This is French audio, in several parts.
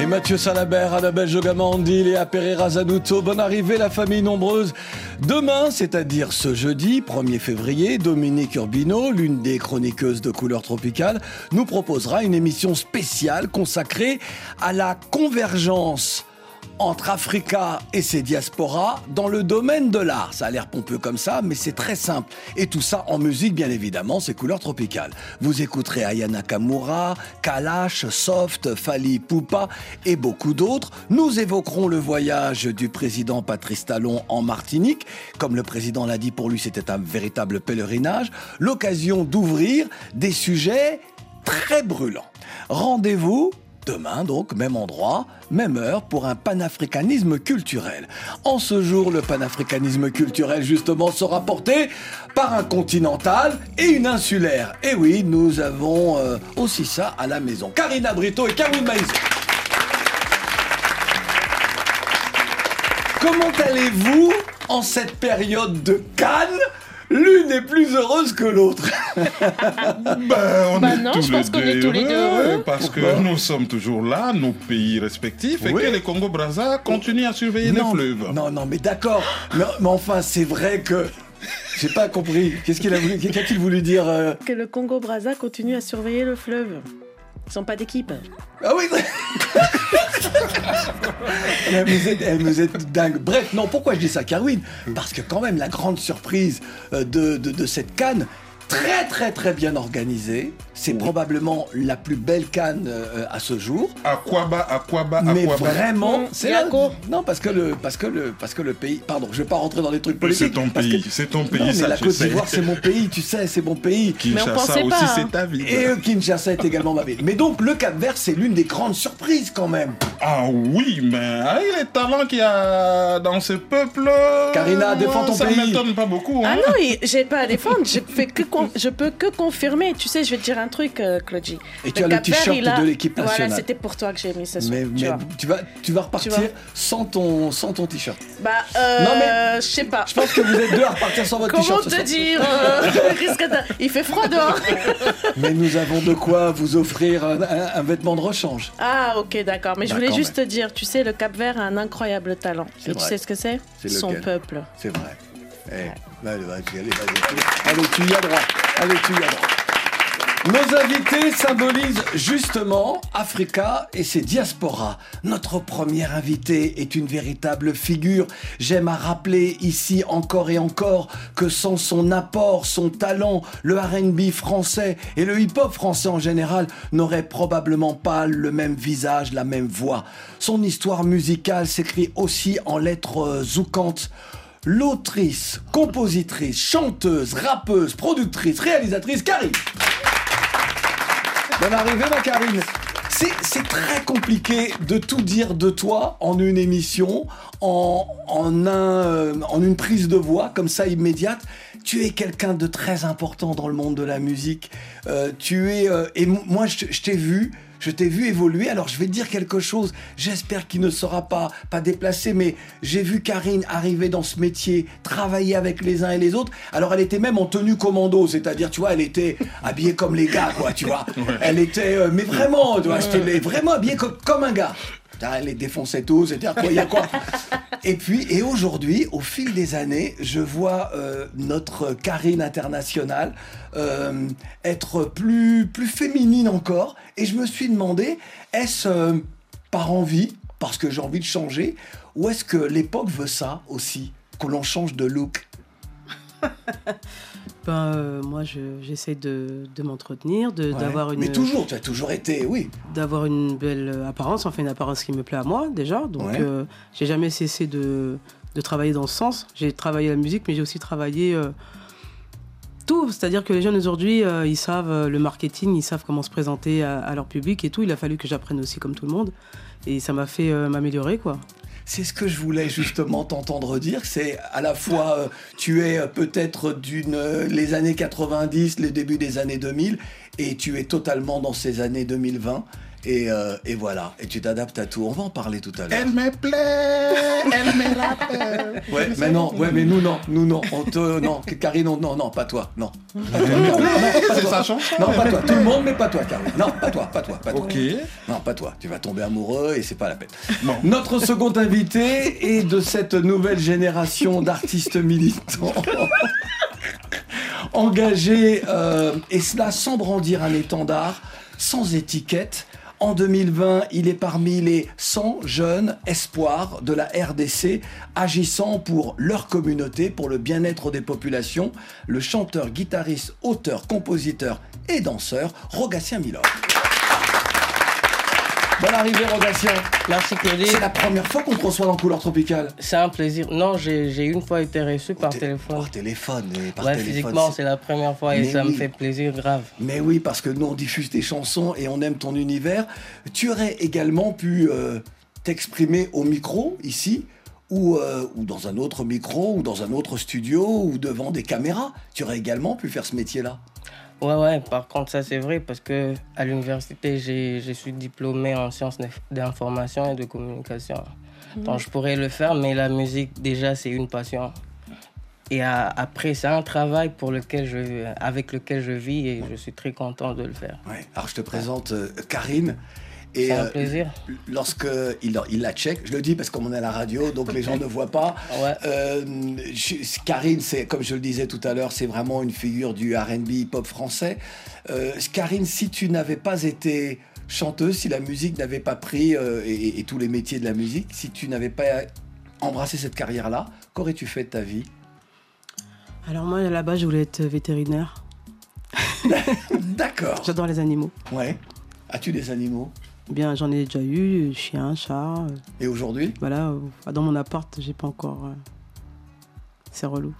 Et Mathieu Salabert, Annabelle Jogamandi, Léa Pereira Zanuto, bonne arrivée la famille nombreuse. Demain, c'est-à-dire ce jeudi 1er février, Dominique Urbino, l'une des chroniqueuses de Couleur Tropicale, nous proposera une émission spéciale consacrée à la convergence entre Africa et ses diasporas dans le domaine de l'art. Ça a l'air pompeux comme ça, mais c'est très simple. Et tout ça en musique, bien évidemment, c'est couleur tropicale. Vous écouterez Ayana Kamura, Kalash, Soft, Fali Poupa et beaucoup d'autres. Nous évoquerons le voyage du président Patrice Talon en Martinique. Comme le président l'a dit, pour lui, c'était un véritable pèlerinage. L'occasion d'ouvrir des sujets très brûlants. Rendez-vous Demain, donc, même endroit, même heure, pour un panafricanisme culturel. En ce jour, le panafricanisme culturel, justement, sera porté par un continental et une insulaire. Et oui, nous avons euh, aussi ça à la maison. Karina Brito et Caroline Maïs. Comment allez-vous en cette période de Cannes? L'une est plus heureuse que l'autre. ben, on Bah est non, tous je les pense qu'on deux est tous les deux heureux. Parce que Pourquoi nous sommes toujours là, nos pays respectifs, et que les Congo-Brazza continuent à surveiller non, les fleuves. non, non, mais d'accord. Mais, mais enfin, c'est vrai que. J'ai pas compris. Qu'est-ce qu'il a voulu, qu'a-t-il voulu dire euh Que le Congo-Brazza continue à surveiller le fleuve. Ils sont pas d'équipe. Ah oui Mais vous, êtes, eh, vous êtes dingue. Bref, non, pourquoi je dis ça, Carwin Parce que quand même, la grande surprise euh, de, de, de cette canne, très très très bien organisée, c'est probablement la plus belle canne euh, à ce jour. Aquaba, Aquaba, Mais Aquaba. vraiment, Mm, c'est là- Yako. non parce que le parce que le parce que le pays, pardon, je vais pas rentrer dans les trucs politiques. C'est ton pays, que- c'est ton pays, non, mais ça la Côte d'Ivoire, c'est mon pays, tu sais, c'est mon pays. Mais on Kinshasa pensait aussi, pas, hein. c'est ta ville. Et euh, Kinshasa est également ma ville. Mais donc, le Cap Vert, c'est l'une des grandes surprises quand même. Ah oui, mais avec les talents qu'il y a dans ce peuple. Karina, défends ton ça pays. Ça m'étonne pas beaucoup. Ah Hein. non, il- j'ai pas à défendre. Je, fais que con- je peux que confirmer. Tu sais, je vais te dire un truc, euh, Claudie. Et tu as le t-shirt de l'équipe nationale. Voilà, c'était pour toi que j'ai mis ce soir. Mais, tu mais vois. tu, vas, tu vas repartir Tu sans ton, sans ton t-shirt. Bah, euh, Non, mais- je sais pas. Je pense que vous êtes deux à repartir sans votre Comment t-shirt. ce te dire euh, Il fait froid dehors. Mais nous avons de quoi vous offrir un, un- un vêtement de rechange. Ah, ok, d'accord. Mais je voulais juste te dire, tu sais, le Cap Vert a un incroyable talent. Et tu vrai. sais ce que c'est? Son peuple. C'est vrai. Eh, allez, vas-y, allez, vas-y. Allez, tu y as droit. Allez, tu y as droit. Nos invités symbolisent justement Africa et ses diasporas. Notre premier invité est une véritable figure. J'aime à rappeler ici encore et encore que sans son apport, son talent, le RB français et le hip-hop français en général n'auraient probablement pas le même visage, la même voix. Son histoire musicale s'écrit aussi en lettres euh, zoukantes. L'autrice, compositrice, chanteuse, rappeuse, productrice, réalisatrice, Karine. Bonne arrivée, ma Karine. C'est, très compliqué de tout dire de toi en une émission, en, en, un, euh, en une prise de voix comme ça immédiate. Tu es quelqu'un de très important dans le monde de la musique. Euh, tu es euh, et moi je t'ai vu, je t'ai vu évoluer. Alors je vais te dire quelque chose. J'espère qu'il ne sera pas pas déplacé, mais j'ai vu Karine arriver dans ce métier, travailler avec les uns et les autres. Alors elle était même en tenue commando, c'est-à-dire tu vois, elle était habillée comme les gars, quoi, tu vois. Elle était, euh, mais vraiment, tu vois, c'était vraiment habillée comme, comme un gars. Putain, Elle les défonçait tous, quoi, il y a quoi Et puis, et aujourd'hui, au fil des années, je vois euh, notre Karine internationale euh, être plus, plus féminine encore. Et je me suis demandé, est-ce euh, par envie, parce que j'ai envie de changer, ou est-ce que l'époque veut ça aussi, que l'on change de look? Ben, euh, moi, je- j'essaie de, de m'entretenir, Ouais. d'avoir une, Mais toujours, tu as toujours été, oui. d'avoir une belle apparence, enfin une apparence qui me plaît à moi déjà. Donc, Ouais. euh, j'ai jamais cessé de, de travailler dans ce sens. J'ai travaillé la musique, mais j'ai aussi travaillé euh, tout. C'est-à-dire que les jeunes aujourd'hui, ils savent le marketing, ils savent comment se présenter à, à leur public et tout. Il a fallu que j'apprenne aussi comme tout le monde. Et ça m'a fait m'améliorer, quoi. C'est ce que je voulais justement t'entendre dire. C'est à la fois, euh, tu es euh, peut-être d'une euh, les années 90, les débuts des années 2000, et tu es totalement dans ces années 2020. Et, euh, et voilà, et tu t'adaptes à tout. On va en parler tout à l'heure. Elle me plaît, elle me rappelle. Ouais, mais non, ouais, mais nous non, nous non, on te, non, Karine, non, non, non, pas toi, non. Pas toi, non, non, pas toi. chanson. Non, pas toi, tout le monde, mais pas toi, Karine. Non, pas toi, pas toi, pas toi. Ok. Non, pas toi. Tu vas tomber amoureux et c'est pas la peine. Bon. Notre second invité est de cette nouvelle génération d'artistes militants. engagés, euh, et cela sans brandir un étendard, sans étiquette. En 2020, il est parmi les 100 jeunes espoirs de la RDC agissant pour leur communauté, pour le bien-être des populations. Le chanteur, guitariste, auteur, compositeur et danseur, Rogatien Milor. Bonne arrivée, Rogatien. Merci Claudie. C'est la première fois qu'on te reçoit dans Couleur Tropicale. C'est un plaisir. Non, j'ai une fois été reçu par Té- téléphone. Par téléphone, mais par ouais, téléphone. physiquement, c'est- la première fois et ça me fait plaisir grave. Mais oui, parce que nous, on diffuse tes chansons et on aime ton univers. Tu aurais également pu euh, t'exprimer au micro, ici, ou, euh, ou dans un autre micro, ou dans un autre studio, ou devant des caméras. Tu aurais également pu faire ce métier-là. Ouais, ouais, par contre, ça c'est vrai parce que à l'université, j'ai- je suis diplômé en sciences d'inf- d'information et de communication. Donc je pourrais le faire, mais la musique, déjà, c'est une passion. Et à- après, c'est un travail pour lequel je, avec lequel je vis et je suis très content de le faire. Ouais. Alors, je te présente euh, Karine. Et C'est un euh, plaisir. lorsque il, il la check, je le dis parce qu'on est à la radio, donc les gens ne voient pas. Ouais. Euh, je- Karine, c'est comme je le disais tout à l'heure, c'est vraiment une figure du R&B hip-hop français. Euh, Karine, si tu n'avais pas été chanteuse, si la musique n'avait pas pris euh, et, et tous les métiers de la musique, si tu n'avais pas embrassé cette carrière-là, qu'aurais-tu fait de ta vie? Alors moi, là-bas, je voulais être vétérinaire. D'accord. J'adore les animaux. Ouais. As-tu des animaux? Bien, j'en ai déjà eu, chien, chat. euh, Et aujourd'hui Voilà, euh, dans mon appart, j'ai pas encore. euh, C'est relou.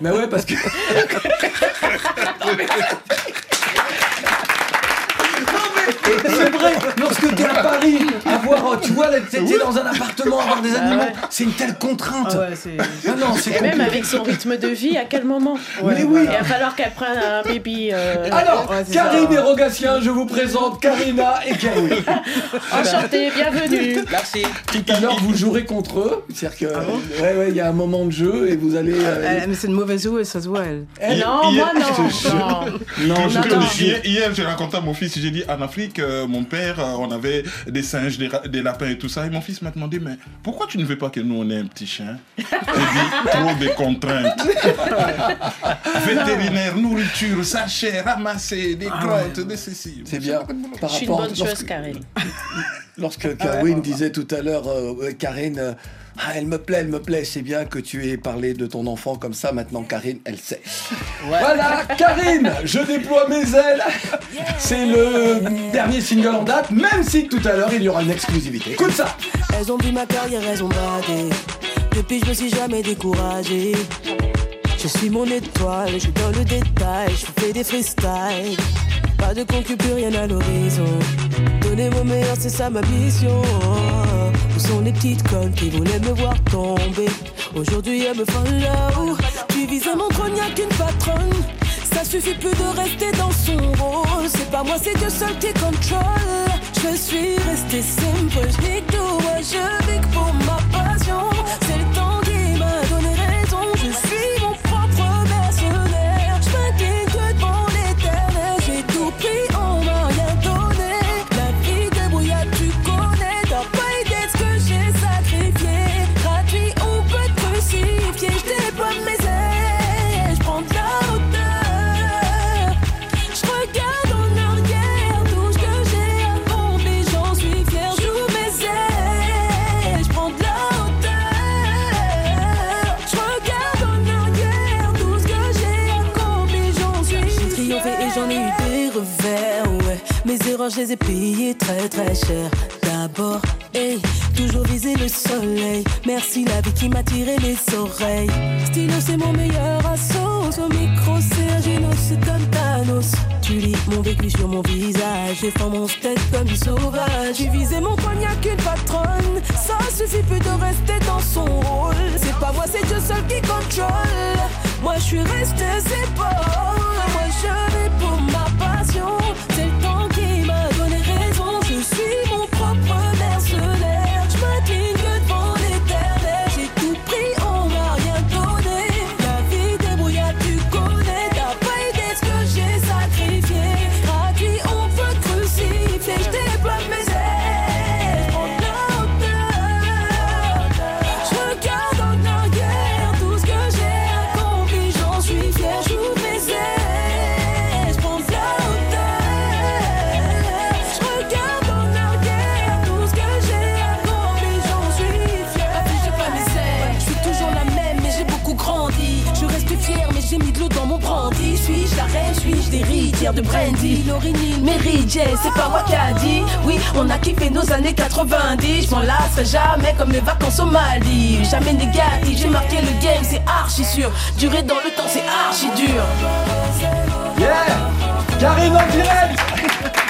Mais ouais, parce que. C'est vrai, lorsque tu es à Paris, avoir, tu vois, t'es t'es dans un appartement, avoir des animaux, c'est une telle contrainte. c'est. Ah non, c'est Et même avec son rythme de vie, à quel moment Mais oui. Il va falloir qu'elle prenne un baby. euh, Alors, Ouais, c'est Karine ça. et Rogatien, je vous présente Karina et Kaoui. Enchantée, bienvenue. Merci. Tout à l'heure, vous jouerez contre eux. C'est-à-dire que, ouais, ouais, il y a un moment de jeu et vous allez. euh, Elle- mais c'est une mauvaise eau et ça se voit, elle. elle- Non, moi non. non. Non, je Non, te jure. Hier, hier, j'ai raconté à mon fils, j'ai dit en Afrique, euh, mon père, euh, on avait des singes, des, lapins et tout ça. Et mon fils m'a demandé, mais pourquoi tu ne veux pas que nous on ait un petit chien? J'ai dit, trop de contraintes. Vétérinaire, nourriture, sachet, ramasser, des crottes, des ceci. C'est bien. Par Je suis une bonne lorsque- chose, Karine. Lorsque Karine disait tout à l'heure, euh, Karine, euh, ah, elle me plaît, elle me plaît, c'est bien que tu aies parlé de ton enfant comme ça, maintenant Karine, elle sait. Ouais. Voilà, Karine, je déploie mes ailes. C'est le dernier single en date, même si tout à l'heure il y aura une exclusivité. Écoute ça. Elles ont vu ma carrière, elles ont badé. Depuis, je me suis jamais découragé. Je suis mon étoile, je suis dans le détail, je fais des freestyles. Pas de concu, plus rien à l'horizon. Donner mon meilleur, c'est ça ma mission. Sont les petites connes qui voulaient me voir tomber Aujourd'hui, elles me follow. Tu visais mon trône, y'a qu'une patronne. Ça suffit plus de rester dans son rôle. C'est pas moi, c'est Dieu seul qui contrôle. Je suis resté simple, je nique tout. Moi, je vis que pour ma passion. C'est le temps suis resté, c'est pas. De Brandy Laurie Mary J, c'est pas moi qui a dit. Oui, on a kiffé nos années 90. Je m'en lasserai jamais comme mes vacances au Mali. Jamais négatif, j'ai marqué le game, c'est archi sûr. Durer dans le temps, c'est archi dur. Yeah Karine en direct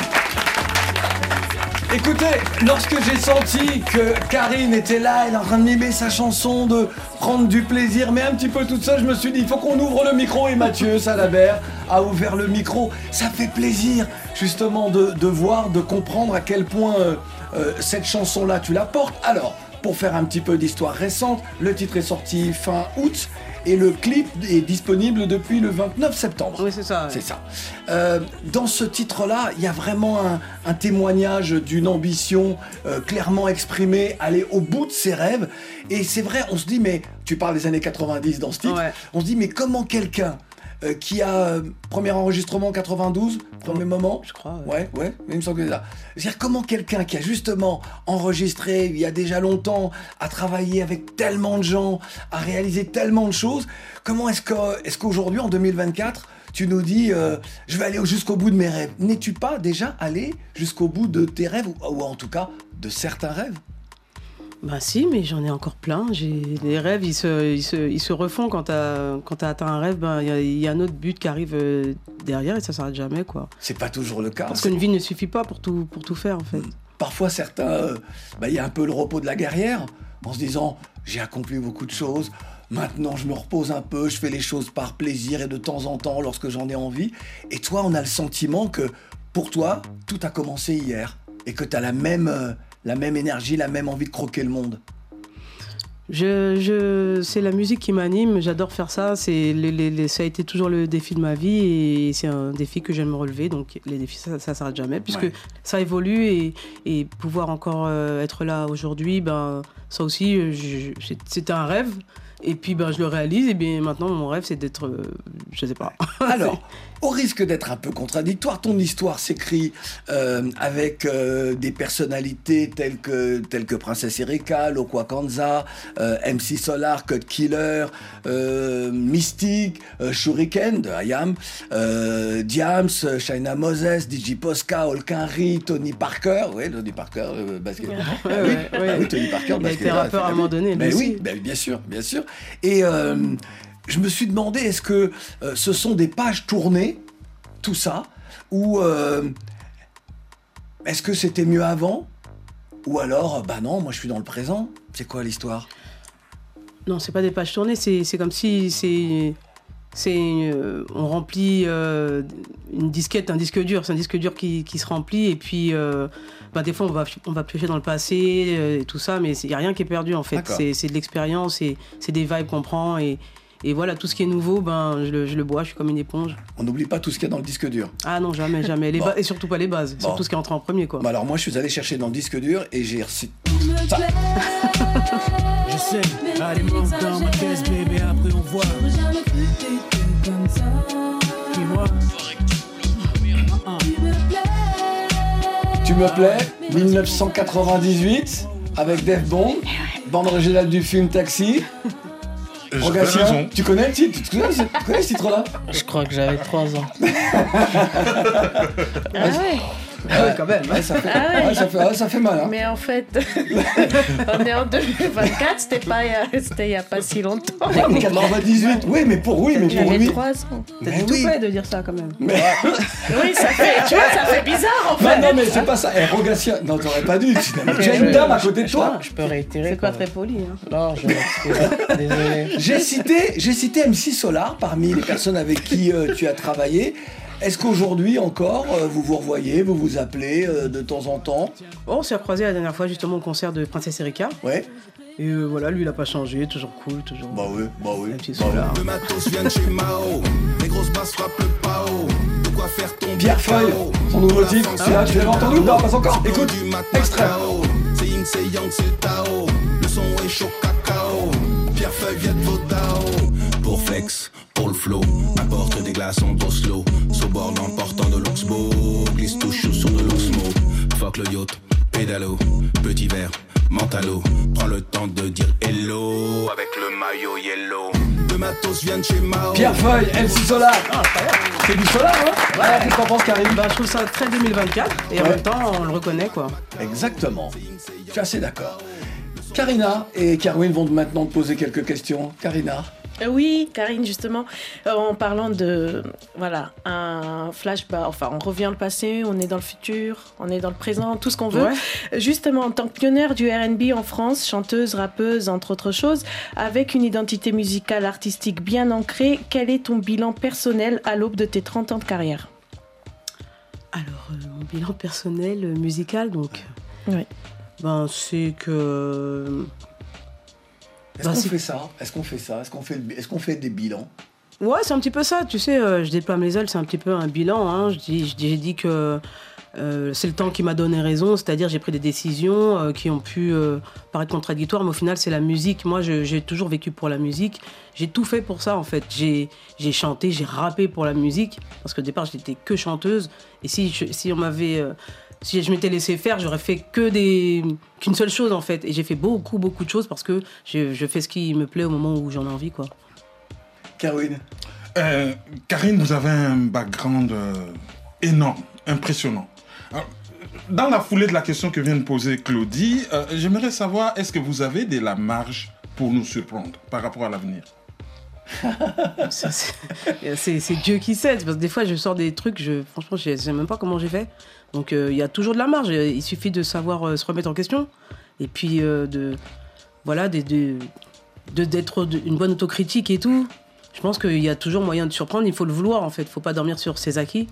Écoutez, lorsque j'ai senti que Karine était là, elle est en train de mimer sa chanson, de prendre du plaisir, mais un petit peu toute seule, je me suis dit, il faut qu'on ouvre le micro. Et Mathieu Salabert a ouvert le micro. Ça fait plaisir, justement, de, de voir, de comprendre à quel point euh, euh, cette chanson-là, tu la portes. Alors, pour faire un petit peu d'histoire récente, le titre est sorti fin août. Et le clip est disponible depuis le 29 septembre. Oui, c'est ça. C'est ça. Euh, dans ce titre-là, il y a vraiment un, un témoignage d'une ambition euh, clairement exprimée, aller au bout de ses rêves. Et c'est vrai, on se dit, mais tu parles des années 90 dans ce titre, Ouais. on se dit, mais comment quelqu'un euh, qui a euh, premier enregistrement en 92, premier moment, Je crois. Ouais, ouais. ouais, il me semble que c'est ça. C'est-à-dire comment quelqu'un qui a justement enregistré il y a déjà longtemps, a travaillé avec tellement de gens, a réalisé tellement de choses, comment est-ce que, est-ce qu'aujourd'hui, en 2024, tu nous dis, euh, je vais aller jusqu'au bout de mes rêves? N'es-tu pas déjà allé jusqu'au bout de tes rêves, ou, ou en tout cas de certains rêves? Bah si, mais j'en ai encore plein. J'ai les rêves, ils se, ils se, ils se refont quand t'as quand t'as atteint un rêve. Ben il y a- y, a un autre but qui arrive euh, derrière et ça s'arrête jamais quoi. C'est pas toujours le cas. Parce qu'une vie ne suffit pas pour tout pour tout faire en fait. Parfois, certains, euh, bah, il y a un peu le repos de la guerrière, en se disant j'ai accompli beaucoup de choses. Maintenant, je me repose un peu, je fais les choses par plaisir et de temps en temps lorsque j'en ai envie. Et toi, on a le sentiment que pour toi, tout a commencé hier et que tu as la même, euh, la même énergie, la même envie de croquer le monde. Je, je, c'est la musique qui m'anime, j'adore faire ça. C'est les, les- les- ça a été toujours le défi de ma vie et c'est un défi que j'aime relever. Donc les défis, ça, ça s'arrête jamais puisque Ouais. ça évolue et, et pouvoir encore euh, être là aujourd'hui, ben ça aussi, euh, je- je- c'était un rêve. Et puis ben je le réalise et bien maintenant mon rêve c'est d'être, euh, je sais pas. Alors, au risque d'être un peu contradictoire, ton histoire s'écrit euh, avec euh, des personnalités telles que, telles que Princesse Erika, Lokwa Kanza, euh, MC Solar, Code Killer, Mystique, Shuriken de euh, Diams, Shaina Moses, DJ Posca, Olkinri, Tony Parker, oui, Tony Parker, basket. Ouais, Ah oui, ouais, ah oui, Tony Parker, Il a été rappeur à un moment donné, Mais oui, aussi. ben, bien sûr, bien sûr. Et je me suis demandé, est-ce que euh, ce sont des pages tournées, tout ça, ou euh, est-ce que c'était mieux avant Ou alors, bah non, moi je suis dans le présent. C'est quoi l'histoire? Non, c'est pas des pages tournées, c'est c'est comme si c'est. C'est, euh, on remplit euh, une disquette, un disque dur. C'est un disque dur qui, qui se remplit et puis, euh, bah, des fois, on va, on va piocher dans le passé et tout ça, mais il n'y a rien qui est perdu en fait. C'est c'est de l'expérience et c'est des vibes qu'on prend et, et voilà, tout ce qui est nouveau, ben, je le, je le bois, je suis comme une éponge. On n'oublie pas tout ce qu'il y a dans le disque dur. Ah non, jamais, jamais. Les Bon. Et surtout pas les bases, Bon. surtout ce qui est entré en premier quoi. Bah alors moi je suis allé chercher dans le disque dur et j'ai reçu ça. Je sais, allez monte dans ma caisse bébé, après on voit. Dis-moi. Tu me plais 1998 avec Def Bond, bande originale du film Taxi. Raison. tu connais le titre Tu connais, ce- tu connais ce titre-là? Je crois que j'avais 3 ans. Ah ouais Ah ouais, quand même. Ouais, ça, fait, Ah ouais. ouais, ça, fait, ouais, ça fait mal. Hein. Mais en fait, on est en 2024, c'était pas, il y a- c'était il y a pas si longtemps. 98, oui, mais pour oui, mais pour J'avais lui. 3 ans. Du tout oui. fait de dire ça quand même. Mais... Oui, ça fait, tu vois, ça fait bizarre en Non, fait. non, mais c'est pas ça. Eh, Rogatien, non, t'aurais pas dû. Tu tu as une dame à côté de toi. Je peux réitérer. C'est pas très poli. Hein. Non, je. Désolé. J'ai cité, j'ai cité MC Solar parmi les personnes avec qui euh, tu as travaillé. Est-ce qu'aujourd'hui encore, euh, vous vous revoyez, vous vous appelez euh, de temps en temps Bon, on s'est recroisé la dernière fois justement au concert de Princesse Erika. Ouais. Et euh, voilà, lui il a pas changé, toujours cool, toujours. Bah oui, bah oui. Un petit Bah oui. Le matos vient de chez Mao. Les grosses basses frappent le pao. De quoi faire tomber Pierre Feuille, son nouveau titre, celui-là, tu l'avais entendu ou pas? Pas encore. Écoute, extrait. C'est yin, c'est yang, c'est Tao. Le son est chaud cacao. Pierre Feuille vient de Vodao. Pour Flex, pour le flow. Apporte des glaçons d'Oslo. Sur bord l'emportant de l'Oxbow. Glisse tout chaud sur de l'Oxmo. Fuck le yacht, pédalo. Petit verre, mentalo. Prends le temps de dire hello. Avec le maillot yellow. Le matos vient de chez Mao. Pierre Feuille, MC Solar. C'est du Solar, hein Ouais, qu'est-ce que t'en penses, Karim Bah, je trouve ça très 2024 et en Ouais. même temps on le reconnaît quoi. Exactement. Je suis assez d'accord. Karina et Kerwin vont maintenant te poser quelques questions. Karina Oui, Karine, justement, euh, en parlant de, voilà, un flashback, enfin, on revient le passé, on est dans le futur, on est dans le présent, tout ce qu'on veut. Ouais. Justement, en tant que pionnière du R&B en France, chanteuse, rappeuse, entre autres choses, avec une identité musicale, artistique bien ancrée, quel est ton bilan personnel à l'aube de tes 30 ans de carrière? Alors, euh, mon bilan personnel euh, musical, donc. Oui. Ben, c'est que. Est-ce Bah, qu'on c'est- fait ça? Est-ce qu'on fait ça? Est-ce qu'on fait, est-ce qu'on fait des bilans? Ouais, c'est un petit peu ça. Tu sais, euh, je déploie mes ailes, c'est un petit peu un bilan. hein. Je dis, je dis- j'ai dit que euh, c'est le temps qui m'a donné raison, c'est-à-dire j'ai pris des décisions euh, qui ont pu paraître contradictoires, mais au final, c'est la musique. Moi, j'ai toujours vécu pour la musique. J'ai tout fait pour ça, en fait. J'ai j'ai chanté, j'ai rappé pour la musique, parce qu'au départ, j'étais que chanteuse. Et si, je- si on m'avait. Si je m'étais laissé faire, j'aurais fait que des qu'une seule chose en fait. Et j'ai fait beaucoup beaucoup de choses parce que je, je fais ce qui me plaît au moment où j'en ai envie quoi. Kerwin Euh, Karine, vous avez un background euh, énorme, impressionnant. Alors, dans la foulée de la question que vient de poser Claudie, euh, j'aimerais savoir, est-ce que vous avez de la marge pour nous surprendre par rapport à l'avenir? C'est Dieu qui sait. Parce que des fois, je sors des trucs, je, franchement, je sais même pas comment j'ai fait. Donc, euh, il y a toujours de la marge. Il suffit de savoir euh, se remettre en question. Et puis, euh, de. Voilà, de- de- de- d'être de- une bonne autocritique et tout. Je pense qu'il y a toujours moyen de surprendre. Il faut le vouloir, en fait. Il faut pas dormir sur ses acquis.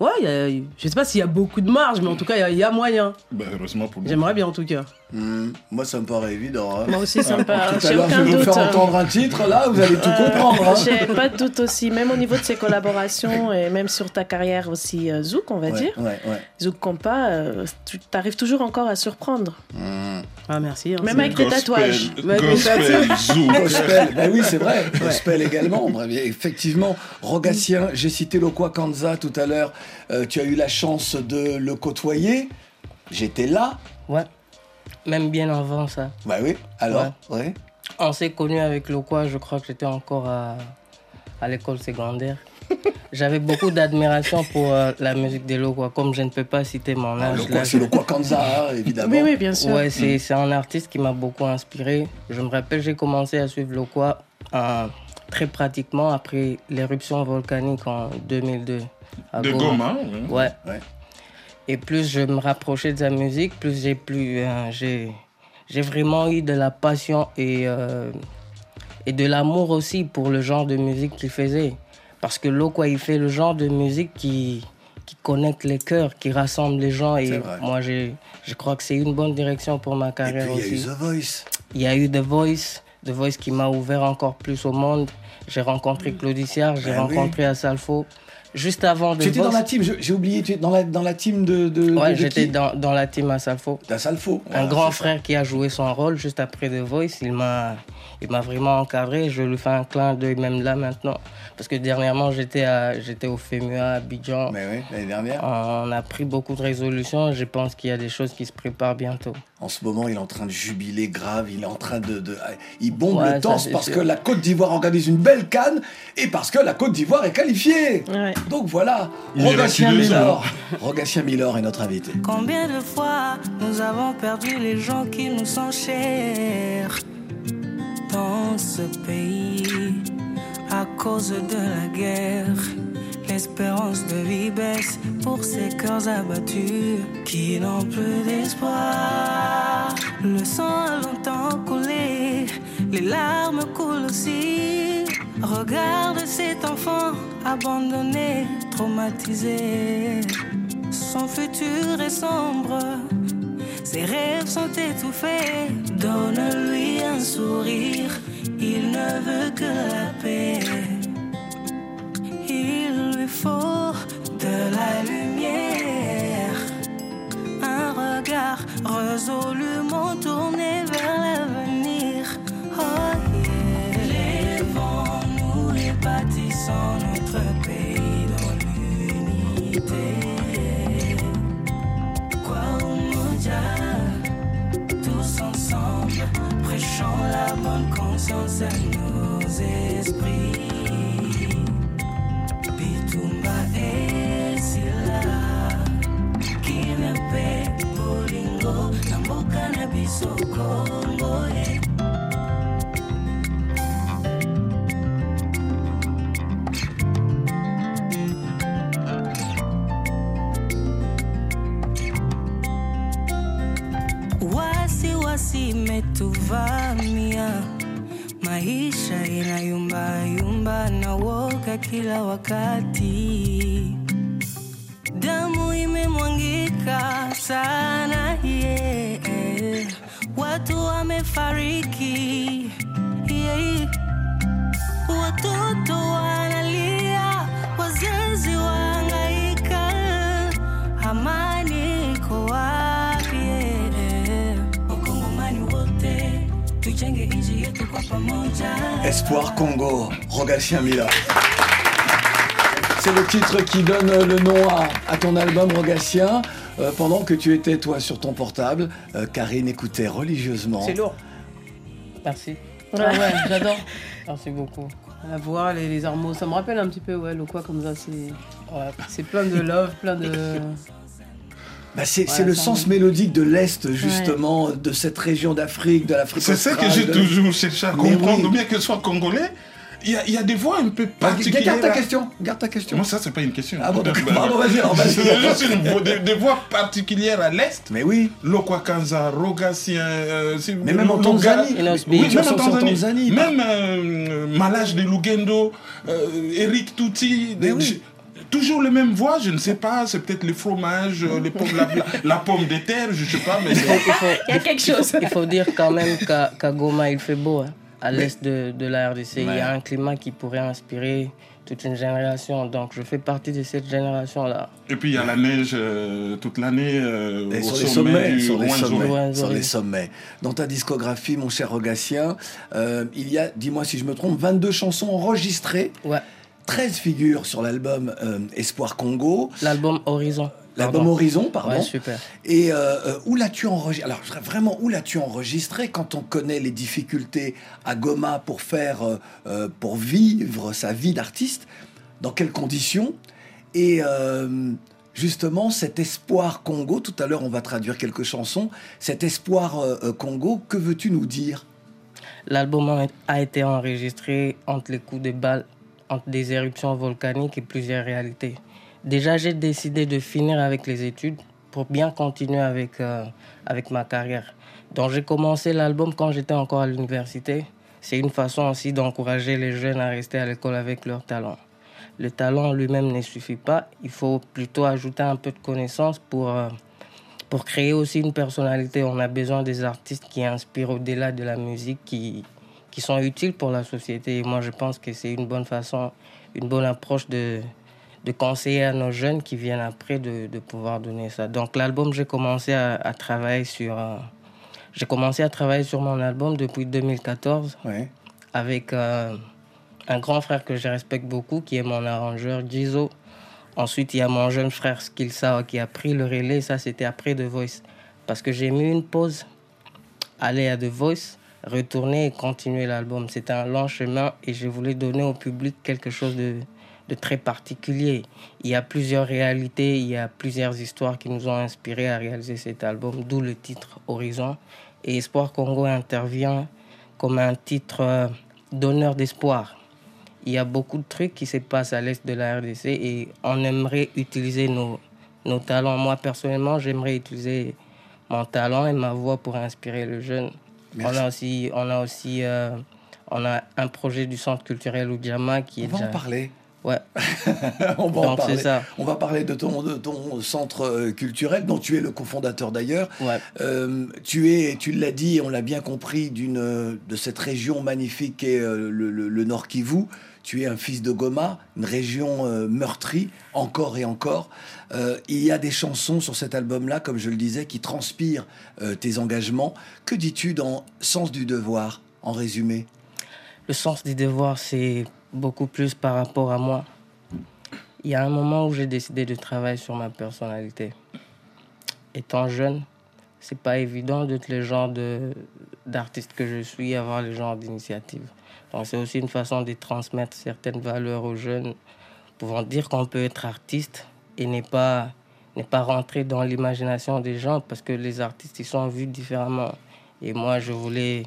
Ouais, y a- je sais pas s'il y a beaucoup de marge, mais en tout cas, il y a- il y, a moyen. Ben, Heureusement pour. J'aimerais bien, en tout cas. Hmm, Moi, ça me paraît évident. hein. Moi aussi, ça me paraît- Tout à l'heure, je aucun vais vous doute. faire entendre un titre, là, vous allez tout Euh, comprendre. hein. J'ai pas de doute aussi, même au niveau de ses collaborations et même sur ta carrière aussi euh, Zouk, on va Ouais, dire. ouais, ouais. Zouk Compa, euh, tu arrives toujours encore à surprendre. Ah, merci. hein, Même avec tes tatouages. Gospel, Zouk. Gospel, ben oui, c'est vrai. Gospel également. Bref, effectivement, Rogatien, j'ai cité Lokwa Kanza tout à l'heure. Euh, tu as eu la chance de le côtoyer. J'étais là. Ouais. Même bien avant ça. Bah oui. Alors, ouais. On s'est connus avec le quoi, je crois que j'étais encore à, à l'école secondaire. J'avais beaucoup d'admiration pour euh, la musique de Lokwa, comme je ne peux pas citer mon Ah, âge. Lokwa, là, c'est je- Lokwa Kanza, hein, évidemment. Oui, oui, bien sûr. Ouais, c'est Mm. c'est un artiste qui m'a beaucoup inspiré. Je me rappelle, j'ai commencé à suivre Lokwa euh, très pratiquement après l'éruption volcanique en 2002. à De Goma. Ouais. Et plus je me rapprochais de sa musique, plus j'ai plus euh, j'ai j'ai vraiment eu de la passion et euh, et de l'amour aussi pour le genre de musique qu'il faisait. Parce que Lokwa, il fait le genre de musique qui qui connecte les cœurs, qui rassemble les gens. Et moi, j'ai- je crois que c'est une bonne direction pour ma Et carrière puis, il y a eu aussi. The Voice. Il y a eu The Voice, The Voice qui m'a ouvert encore plus au monde. J'ai rencontré Claudie Siard, j'ai Ben oui. rencontré Asalfo. Juste avant The Tu étais dans la team, j'ai oublié, tu étais dans la, dans la team de. de Ouais, de j'étais dans, dans la team Asalfo. D'Asalfo. Un Voilà, grand c'est ça. frère qui a joué son rôle juste après The Voice, il m'a il m'a vraiment encadré. Je lui fais un clin d'œil même là maintenant. Parce que dernièrement, j'étais à- j'étais au FEMUA à Abidjan. Mais oui, l'année dernière. On a pris beaucoup de résolutions. Je pense qu'il y a des choses qui se préparent bientôt. En ce moment, il est en train de jubiler grave, il est en train de... de- il bombe Ouais, le c'est parce sûr. que la Côte d'Ivoire organise une belle canne et parce que la Côte d'Ivoire est qualifiée. Donc voilà, Il est Rogatien Milor. Rogatien Milor est notre invité. Combien de fois nous avons perdu les gens qui nous sont chers? Ce pays à cause de la guerre. L'espérance de vie baisse pour ces cœurs abattus qui n'ont plus d'espoir. Le sang a longtemps coulé, les larmes coulent aussi. Regarde cet enfant abandonné, traumatisé. Son futur est sombre, ses rêves sont étouffés. Donne-lui un sourire, il ne veut que la paix. Il lui faut de la lumière, un regard résolument tourné bonne conscience à nos esprits. Bitumba et Sila, Kinepe, Bolingo, Namboka na biso Congo. Maisha inayumba yumba na woga kila wakati, damu imemwangika sana yeah. Watu wamefariki yeah. Watoto wanalia, wazazi waangaika, amani tujenge nchi yetu kwa pamoja. Espoir Congo, Rogatien Milor. C'est le titre qui donne le nom à, à ton album Rogatien. Euh, pendant que tu étais toi sur ton portable, euh, Karine écoutait religieusement. C'est lourd. Merci. Ouais, ouais, j'adore. Merci beaucoup. La voix, les, les armes, ça me rappelle un petit peu, ouais, le quoi comme ça, c'est c'est plein de love, plein de... Bah, c'est le sens mélodique de l'Est, justement, de cette région d'Afrique, de l'Afrique C'est ça que j'ai de- toujours cherché à comprendre, oui. bien que ce soit congolais. Il y, a, il y a des voix un peu Bah, particulières. garde ta là. question, garde ta question. Non, ça, c'est pas une question. Ah bon, Bah. Pardon, vas-y, vas-y. c'est juste une voix- des, des voix particulières à l'Est. Mais oui. Lokwakanza, Rogatien. euh, Mais même en Tanzanie. Oui, Oui, même en Tanzanie. Tanzanie. Même euh, Malage de Lugendo, euh, Eric Touti. des- Toujours les mêmes voix, je ne sais pas, c'est peut-être les fromages, euh, les pommes, la, la- la pomme de terre, je sais pas, mais Il faut, il faut- Il y a quelque chose. Il faut dire quand même qu'à Goma, il fait beau. hein. À l'est de, de la RDC, il y Ouais. a un climat qui pourrait inspirer toute une génération. Donc, je fais partie de cette génération-là. Et puis il y a la neige euh, toute l'année euh, Et au sur les sommet, sommets, du sur les sommets, sur les sommets. Dans ta discographie, mon cher Rogatien, euh, il y a, dis-moi si je me trompe, 22 chansons enregistrées. 13 figures sur l'album euh, Espoir Congo. L'album Horizon. L'album. Horizon, pardon. Ouais, super. Et euh, euh, où l'as-tu enregistré? Alors vraiment, où l'as-tu enregistré quand on connaît les difficultés à Goma pour faire, euh, pour vivre sa vie d'artiste? Dans quelles conditions? Et euh, justement, cet espoir Congo. Tout à l'heure, on va traduire quelques chansons. Cet espoir Congo, que veux-tu nous dire? L'album a- été enregistré entre les coups de balles, entre des éruptions volcaniques et plusieurs réalités. Déjà, j'ai décidé de finir avec les études pour bien continuer avec, euh, avec ma carrière. Donc, j'ai commencé l'album quand j'étais encore à l'université. C'est une façon aussi d'encourager les jeunes à rester à l'école avec leur talent. Le talent lui-même ne suffit pas. Il faut plutôt ajouter un peu de connaissances pour, euh, pour créer aussi une personnalité. On a besoin des artistes qui inspirent au-delà de la musique, qui, qui sont utiles pour la société. Et moi, je pense que c'est une bonne façon, une bonne approche de, de conseiller à nos jeunes qui viennent après de, de pouvoir donner ça. Donc l'album, j'ai commencé à, à travailler sur, euh, J'ai commencé à travailler sur mon album depuis 2014 avec euh, un grand frère que je respecte beaucoup, qui est mon arrangeur, Gizo. Ensuite, il y a mon jeune frère Skilsa qui a pris le relais. Ça, c'était après The Voice. Parce que j'ai mis une pause, aller à The Voice, retourner et continuer l'album. C'était un long chemin et je voulais donner au public quelque chose de, de très particulier. Il y a plusieurs réalités, il y a plusieurs histoires qui nous ont inspirés à réaliser cet album, d'où le titre Horizon. Et Espoir Congo intervient comme un titre euh, d'honneur d'espoir. Il y a beaucoup de trucs qui se passent à l'est de la RDC et on aimerait utiliser nos, nos talents. Moi, personnellement, j'aimerais utiliser mon talent et ma voix pour inspirer le jeune. On a aussi, on a aussi euh, on a un projet du centre culturel Oudjama qui est On va déjà... en parler. Ouais. on va en Donc, parler. ça. On va parler de ton, de ton centre euh, culturel, dont tu es le cofondateur d'ailleurs. Euh, tu es, tu l'as dit, on l'a bien compris, d'une de cette région magnifique qu'est le, le- le Nord Kivu. Tu es un fils de Goma, une région euh, meurtrie, encore et encore. Euh, il y a des chansons sur cet album-là, comme je le disais, qui transpirent euh, tes engagements. Que dis-tu dans Sens du devoir, en résumé? Le sens du devoir, c'est beaucoup plus par rapport à moi. Il y a un moment où j'ai décidé de travailler sur ma personnalité. Étant jeune, c'est pas évident d'être le genre d'artiste que je suis, avoir le genre d'initiative. Donc c'est aussi une façon de transmettre certaines valeurs aux jeunes, pouvant dire qu'on peut être artiste et n'est pas n'est pas rentrer dans l'imagination des gens parce que les artistes ils sont vus différemment. Et moi je voulais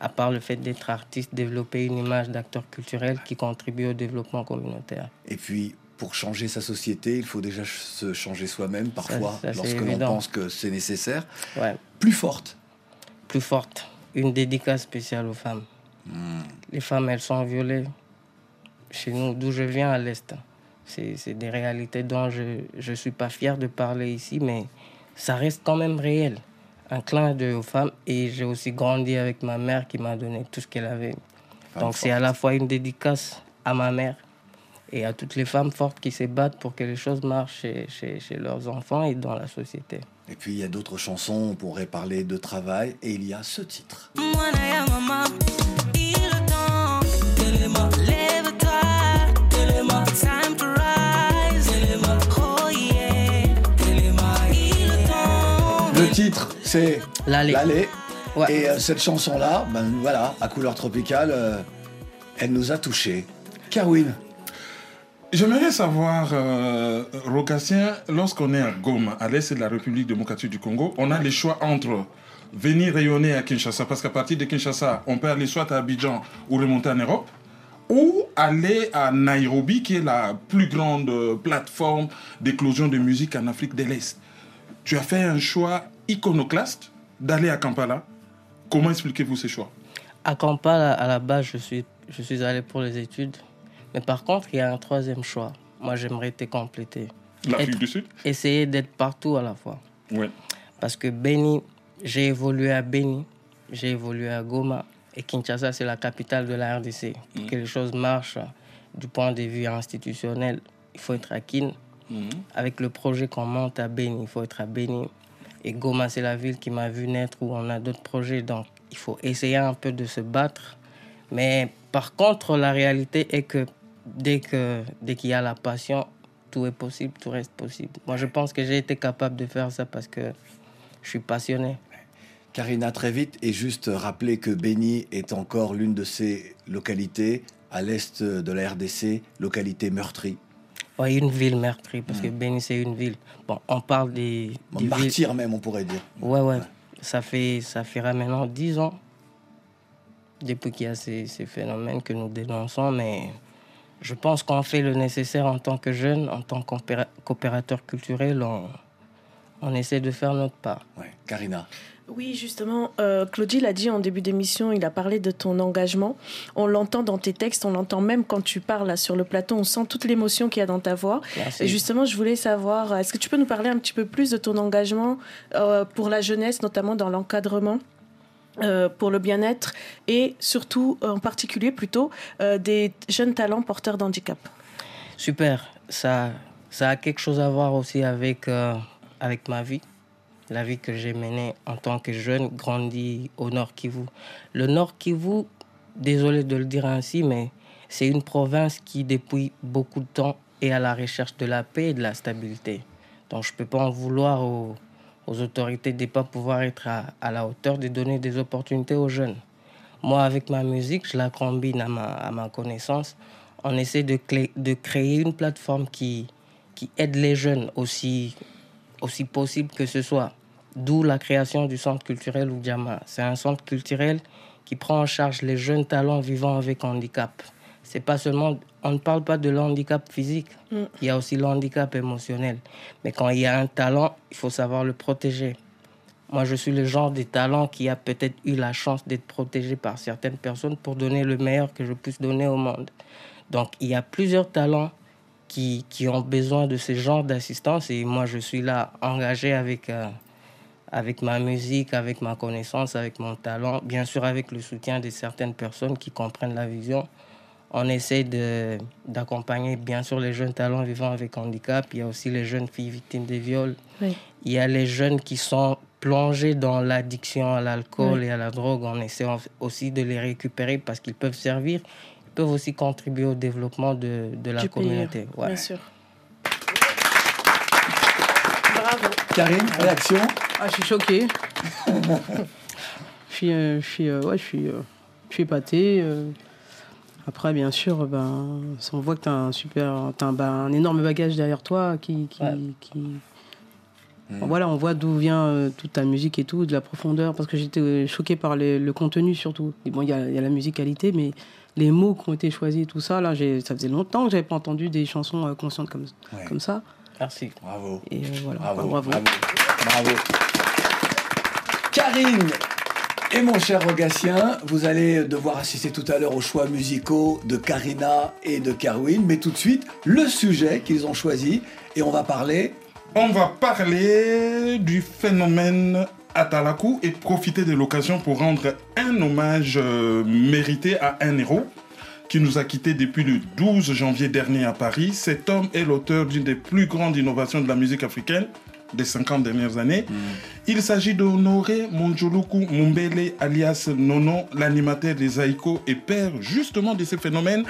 à part le fait d'être artiste, développer une image d'acteur culturel qui contribue au développement communautaire. Et puis, pour changer sa société, il faut déjà se changer soi-même, parfois, ça, c'est lorsque l'on pense que c'est nécessaire. Ouais. Plus forte. Plus forte. Une dédicace spéciale aux femmes. Les femmes, elles sont violées. Chez nous, d'où je viens à l'Est. C'est c'est des réalités dont je ne suis pas fier de parler ici, mais ça reste quand même réel. Un clin d'œil aux femmes. Et j'ai aussi grandi avec ma mère qui m'a donné tout ce qu'elle avait. Femme Donc c'est à la fois une dédicace à ma mère et à toutes les femmes fortes qui se battent pour que les choses marchent chez, chez, chez leurs enfants et dans la société. Et puis, il y a d'autres chansons, on pourrait parler de travail, et il y a ce titre. Titre, c'est L'allée. Et euh, cette chanson-là, ben voilà, à couleur tropicale, euh, elle nous a touchés. Kerwin, J'aimerais savoir, euh, Rogatien, lorsqu'on est à Goma, à l'est de la République démocratique du Congo, on a le choix entre venir rayonner à Kinshasa, parce qu'à partir de Kinshasa, on peut aller soit à Abidjan ou remonter en Europe, ou aller à Nairobi, qui est la plus grande euh, plateforme d'éclosion de musique en Afrique de l'Est. Tu as fait un choix iconoclaste d'aller à Kampala. Comment expliquez-vous ce choix? À Kampala, à la base, je suis, je suis allé pour les études. Mais par contre, il y a un troisième choix. Moi, j'aimerais te compléter. L'Afrique Être- du Sud? Essayer d'être partout à la fois. Oui. Parce que Beni, j'ai évolué à Beni, j'ai évolué à Goma. Et Kinshasa, c'est la capitale de la RDC. Pour que les choses marchent du point de vue institutionnel, il faut être à Kin. Avec le projet qu'on monte à Beni, il faut être à Beni. Et Goma, c'est la ville qui m'a vu naître où on a d'autres projets. Donc, il faut essayer un peu de se battre. Mais par contre, la réalité est que dès que dès qu'il y a la passion, tout est possible, tout reste possible. Moi, je pense que j'ai été capable de faire ça parce que je suis passionné. Karina, très vite, et juste rappeler que Beni est encore l'une de ces localités à l'est de la RDC, localité meurtrie. Ouais, une ville meurtrie, parce que Beni, c'est une ville. Bon, on parle des. Des martyr villes- même, on pourrait dire. Ouais, ouais. Ça fait, ça fera maintenant 10 ans depuis qu'il y a ces, ces phénomènes que nous dénonçons, mais je pense qu'on fait le nécessaire en tant que jeune, en tant qu'opéra- qu'opérateur culturel, on, on essaie de faire notre part. Ouais. Karina. Oui, justement, euh, Claudie l'a dit en début d'émission, il a parlé de ton engagement. On l'entend dans tes textes, on l'entend même quand tu parles là, sur le plateau, on sent toute l'émotion qu'il y a dans ta voix. Merci. Et justement, je voulais savoir, est-ce que tu peux nous parler un petit peu plus de ton engagement euh, pour la jeunesse, notamment dans l'encadrement euh, pour le bien-être et surtout, en particulier plutôt, des jeunes talents porteurs d'handicap? Super. Ça, ça a quelque chose à voir aussi avec, avec ma vie. La vie que j'ai menée en tant que jeune, grandi au Nord Kivu. Le Nord Kivu, désolé de le dire ainsi, mais c'est une province qui, depuis beaucoup de temps, est à la recherche de la paix et de la stabilité. Donc je ne peux pas en vouloir aux, autorités de ne pas pouvoir être à, la hauteur de donner des opportunités aux jeunes. Moi, avec ma musique, je la combine à ma, connaissance. On essaie de, créer une plateforme qui, aide les jeunes aussi possible que ce soit. D'où la création du centre culturel Oudjama. C'est un centre culturel qui prend en charge les jeunes talents vivant avec handicap. C'est pas seulement, on ne parle pas de handicap physique, mm. il y a aussi le handicap émotionnel. Mais quand il y a un talent, il faut savoir le protéger. Moi, je suis le genre de talent qui a peut-être eu la chance d'être protégé par certaines personnes pour donner le meilleur que je puisse donner au monde. Donc, il y a plusieurs talents qui, qui ont besoin de ce genre d'assistance et moi, je suis là engagé avec, euh, avec ma musique, avec ma connaissance, avec mon talent, bien sûr avec le soutien de certaines personnes qui comprennent la vision. On essaie d'accompagner bien sûr les jeunes talents vivant avec handicap. Il y a aussi les jeunes filles victimes de viols. Oui. Il y a les jeunes qui sont plongés dans l'addiction à l'alcool Oui. et à la drogue. On essaie aussi de les récupérer parce qu'ils peuvent servir. Ils peuvent aussi contribuer au développement de, de la Du communauté. Ouais. Bien sûr. Bravo. Karine, réaction? Ah, je suis choquée. je suis, euh, je suis, euh, ouais, je suis, euh, je suis épatée. Après, bien sûr, ben, on voit que tu as un super, t'as un, ben, un énorme bagage derrière toi qui, qui, qui- Bon, Voilà, on voit d'où vient euh, toute ta musique et tout, de la profondeur, parce que j'étais choquée par les- le contenu surtout. Et bon, il y a, il y a la musicalité, mais les mots qui ont été choisis, tout ça, là, ça faisait longtemps que j'avais pas entendu des chansons euh, conscientes comme, Ouais. comme ça. Merci. Bravo. Et euh, voilà, Bravo, bravo. bravo. Bravo. Karine et mon cher Rogatien, vous allez devoir assister tout à l'heure aux choix musicaux de Karina et de Kerwin, mais tout de suite, le sujet qu'ils ont choisi, et on va parler On va parler du phénomène Atalaku et profiter de l'occasion pour rendre un hommage euh, mérité à un héros qui nous a quittés depuis le 12 janvier dernier à Paris. Cet homme est l'auteur d'une des plus grandes innovations de la musique africaine des 50 dernières années. Il s'agit d'Honoré Monjoluku Mumbele alias Nono, l'animateur des Aïko et père justement de ces phénomènes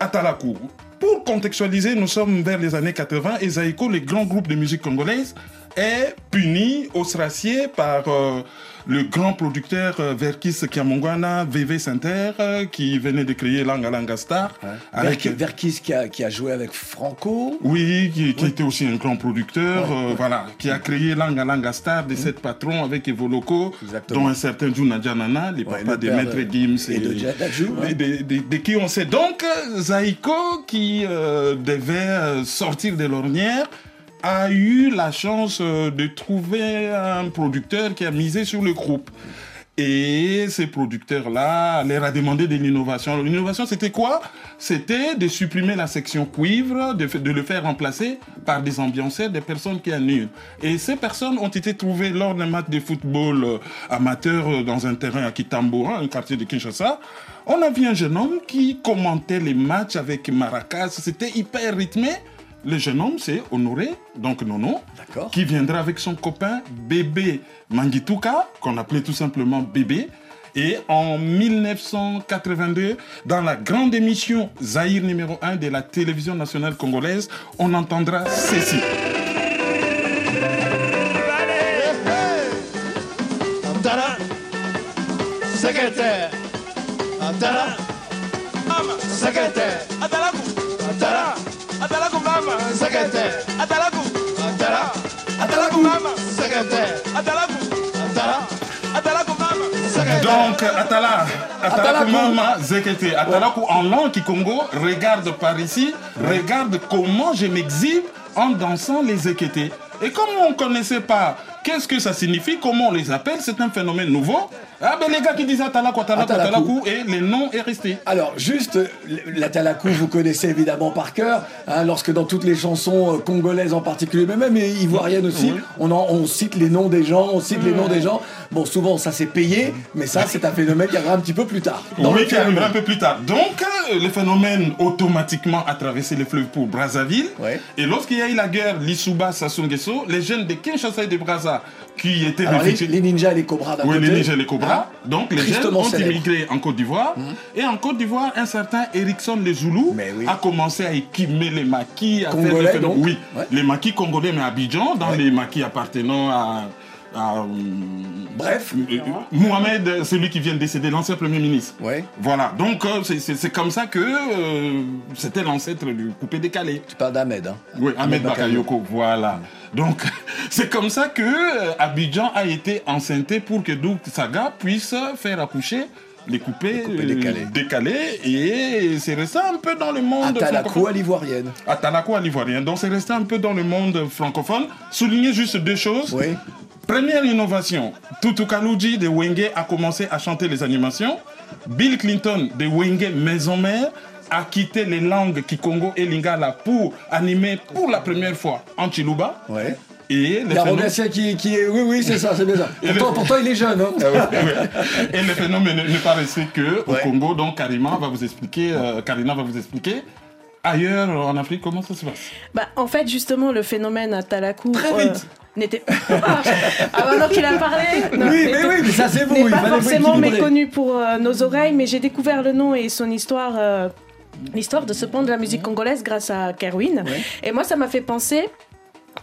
Atalaku. Pour contextualiser, nous sommes vers les années 80 et Zaïko, le grand groupe de musique congolaise, est puni, ostracié par euh, le grand producteur euh, Verkis Kiamongwana, VV Sainter, euh, qui venait de créer Langa Langa Star. Avec Verkis qui a, qui a joué avec Franco. Oui, qui, qui était aussi un grand producteur, voilà, qui a créé Langa Langa Star de sept patrons avec Evoloko, dont un certain Juna Djanana, les papas des maîtres de- Gims et de Jadajou, de, de- de- de qui on sait. Donc, Zaïko, qui devait sortir de l'ornière, a eu la chance euh, de trouver un producteur qui a misé sur le groupe. Et ces producteurs-là leur a demandé de l'innovation. L'innovation, c'était quoi? C'était de supprimer la section cuivre, de, de le faire remplacer par des ambianceurs, des personnes qui annulent. Et ces personnes ont été trouvées lors d'un match de football euh, amateur euh, dans un terrain à Kitambora, un quartier de Kinshasa. On a vu un jeune homme qui commentait les matchs avec maracas. C'était hyper rythmé. Le jeune homme, c'est Honoré, donc Nono, qui viendra avec son copain Bébé Mangituka, qu'on appelait tout simplement Bébé. Et en 1982, dans la grande émission Zahir numéro 1 de la télévision nationale congolaise, on entendra ceci. Secrétaire. Secrétaire. Secrétaire. Donc, Atala, Atalaku Mama Zekete, Atalaku en langue Kikongo, regarde par ici, regarde comment je m'exhibe en dansant les Zekete. Et comme on ne connaissait pas qu'est-ce que ça signifie, comment on les appelle, c'est un phénomène nouveau. Ah ben les gars qui disent Atalaku, Atalaku, Atalaku. Et le nom est resté. Alors, juste, la Talakou, vous connaissez évidemment par cœur, hein, lorsque dans toutes les chansons euh, congolaises en particulier, mais même ivoiriennes aussi, on, en- on cite les noms des gens, on cite les noms des gens. Bon, souvent, ça c'est payé, mais ça, c'est un phénomène qui arrivera un petit peu plus tard. Dans oui, qui arrivera un peu plus tard. Donc, euh, le phénomène automatiquement a traversé le fleuve pour Brazzaville. Et lorsqu'il y a eu la guerre Lissouba Sassou Nguesso, les jeunes de Kinshasa et de Brazza qui était Alors, les, les ninjas et les cobras oui, les Niger et les Cobras. Hein? Donc les jeunes ont célèbre. immigré en Côte d'Ivoire. Et en Côte d'Ivoire, un certain Erickson les Zoulous a commencé à équimer les maquis. À faire Congolais, donc Oui, Ouais. les maquis congolais, mais à Abidjan, dans les maquis appartenant à. Euh, Bref. euh, Mohamed, euh, celui qui vient de décéder, l'ancien Premier ministre. Ouais. Voilà, donc euh, c'est- comme ça que euh, c'était l'ancêtre du coupé décalé. Tu parles d'Ahmed, hein Oui, Ahmed Ahmed Bakayoko, voilà. Donc, c'est comme ça que euh, Abidjan a été enceinté pour que Douk Saga puisse faire accoucher les coupés, coupés euh, décalés. décalés. Et c'est resté un peu dans le monde Atalakou francophone. à l'ivoirienne. Atalakou à l'ivoirienne. Donc, c'est resté un peu dans le monde francophone. Souligner juste deux choses. Oui. Première innovation, Tutu Kaluji de Wenge a commencé à chanter les animations. Bill Clinton de Wenge Maison Mère a quitté les langues Kikongo et Lingala pour animer pour la première fois en Chiluba. Ouais. Et Il y a Rogatien qui, qui est. Oui, oui, c'est ça, c'est bien ça. Et le- Pourtant, pourtant, il est jeune. Hein Ah ouais, ouais. Et le phénomène n'est pas resté que au Ouais. Congo. Donc Karima va vous expliquer, euh, Karina va vous expliquer. Ailleurs en Afrique, comment ça se passe? Bah, en fait, justement, le phénomène à Talakou. Très vite. N'était ah maintenant qu'il a parlé. Non, Oui, mais oui, mais ça, c'est vous, n'est pas forcément méconnu pour euh, nos oreilles mais j'ai découvert le nom et son histoire euh, l'histoire de ce pont de la musique congolaise grâce à Kerwin. Et moi ça m'a fait penser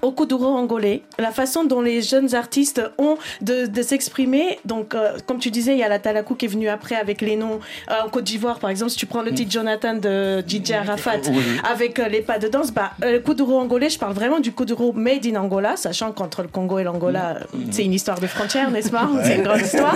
au kuduro angolais, la façon dont les jeunes artistes ont de, de s'exprimer. Donc, euh, comme tu disais, il y a la Talakou qui est venue après avec les noms. Euh, en Côte d'Ivoire, par exemple, si tu prends le titre Jonathan de DJ Arafat avec euh, les pas de danse, bah, euh, le kuduro angolais, je parle vraiment du kuduro made in Angola, sachant qu'entre le Congo et l'Angola, euh, c'est une histoire de frontière, n'est-ce pas? C'est une grande histoire.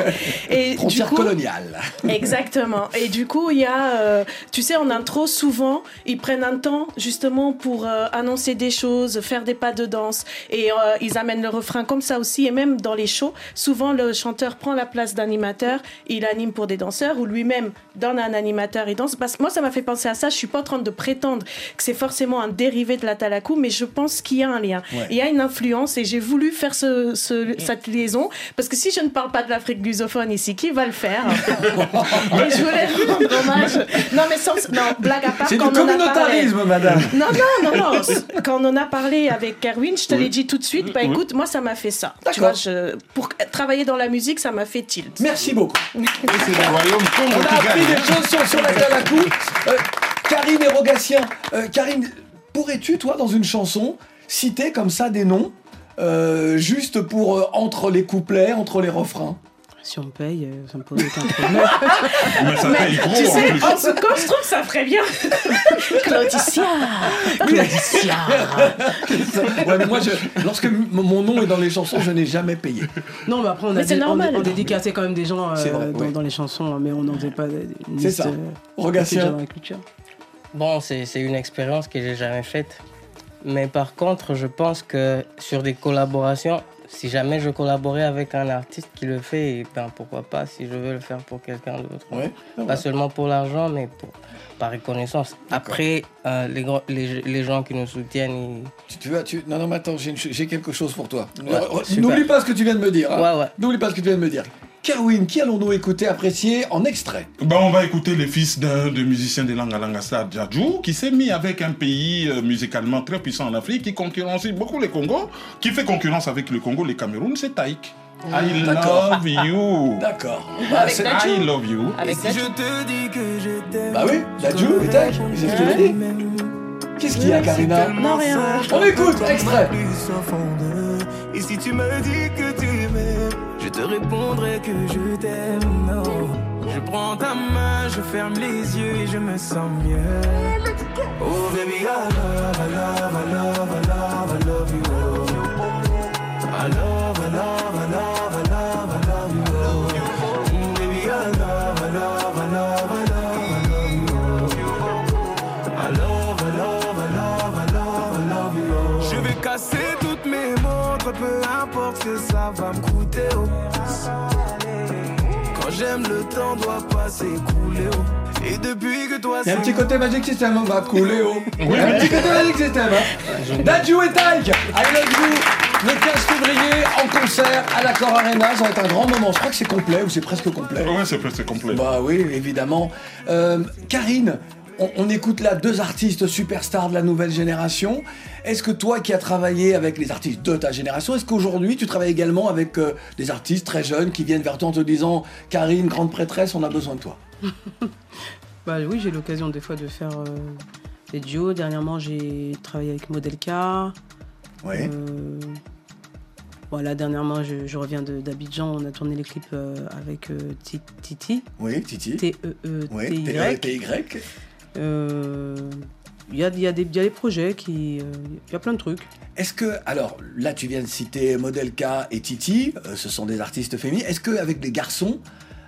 Et Frontière du coup, coloniale. Exactement. Et du coup, il y a, tu sais, en intro, souvent, ils prennent un temps justement pour annoncer des choses, faire des pas de danse, et euh, ils amènent le refrain comme ça aussi. Et même dans les shows, souvent le chanteur prend la place d'animateur, il anime pour des danseurs, ou lui-même donne un animateur et danse. Parce que moi, ça m'a fait penser à ça. Je suis pas en train de prétendre que c'est forcément un dérivé de la talakou, mais je pense qu'il y a un lien. Ouais. Il y a une influence, et j'ai voulu faire ce, ce- cette liaison, parce que si je ne parle pas de l'Afrique lusophone ici, qui va le faire? Et je voulais rendre hommage. Non, mais sans. Non, blague à part. C'est du quand on en a parlé- communautarisme, madame. Non, non, non, non. Quand on en a parlé avec Kerwin, je te l'ai dit tout de suite. Bah écoute, moi, ça m'a fait ça. Tu D'accord. vois, je... pour travailler dans la musique, ça m'a fait tilt. Merci beaucoup. C'est le royaume Congo On a appris des choses sur, sur la Talakou. Euh, Karine et Rogatien, euh, Karine, pourrais-tu, toi, dans une chanson, citer comme ça des noms euh, juste pour euh, entre les couplets, entre les refrains? Si on me paye, euh, ça me pose aucun problème. Mais ça paye gros Tu en sais, plus. en se je trouve ça ferait bien. Claudicia Claudicia Ouais, mais moi, je- lorsque mon nom est dans les chansons, je n'ai jamais payé. Non, mais après, on a dé- on- normal. On, dédicaçait quand même des gens euh, C'est vrai, dans, les chansons, mais on n'en faisait pas une C'est ça. euh, dans la culture. Bon, c'est c'est une expérience que j'ai jamais faite. Mais par contre, je pense que sur des collaborations, si jamais je collaborais avec un artiste qui le fait, eh ben pourquoi pas si je veux le faire pour quelqu'un d'autre. Ouais, Pas seulement pour l'argent, mais pour, par reconnaissance. Après, euh, les, les, les gens qui nous soutiennent, ils- Tu, vas, tu... Non, non, mais attends, j'ai quelque chose pour toi. Ouais. N'oublie pas ce que tu viens de me dire. hein. Ouais. N'oublie pas ce que tu viens de me dire. Kerwin, qui allons-nous écouter, apprécier en extrait Ben, on va écouter les fils d'un de musiciens de Langa Langa Star, Djadjou, qui s'est mis avec un pays euh, musicalement très puissant en Afrique, qui concurrencie beaucoup les Congo, qui fait concurrence avec le Congo, les Cameroun, c'est Taïk. I D'accord. love you. D'accord. Bah, c'est-. I love you. Avec Si je te dis que je t'aime. Bah oui, Dadju, et tac, c'est ce que j'ai dit. Qu'est-ce qu'il y a, Karina Non, rien. On écoute, extrait. Et si tu me dis que tu te répondrai que je t'aime. Non. Je prends ta main, je ferme les yeux et je me sens mieux. Oh baby, I love, I love, I love, I love, I love you. Love, I love, I love, peu importe ce que ça va me coûter. oh. Quand j'aime, le temps doit pas s'écouler. oh. Et depuis que toi y a un c'est petit côté Magic System, on va couler oh. A un petit côté Magic System. Hein. Dadju et Taïk, I love you. Le 15 février, en concert à l'Accor Arena, ça va être un grand moment. Je crois que c'est complet ou c'est presque complet. Ouais, c'est presque complet. Bah oui, évidemment. Euh, Karine, on, on écoute là deux artistes superstars de la nouvelle génération. Est-ce que toi qui as travaillé avec les artistes de ta génération, est-ce qu'aujourd'hui tu travailles également avec euh, des artistes très jeunes qui viennent vers toi en te disant Karine, grande prêtresse, on a besoin de toi? Bah oui, j'ai l'occasion des fois de faire euh, des duos. Dernièrement, j'ai travaillé avec Modelka. Ouais. Euh, voilà, dernièrement, je, je reviens d'Abidjan. On a tourné les clips euh, avec Ti- Titi. Oui, Titi. T-E-E-T-Y. Euh, Il y, a, il y, a des- il y a des projets qui. euh, Il y a plein de trucs. Est-ce que, alors là tu viens de citer Modelka et Titi, euh, ce sont des artistes féminins. Est-ce qu'avec des garçons,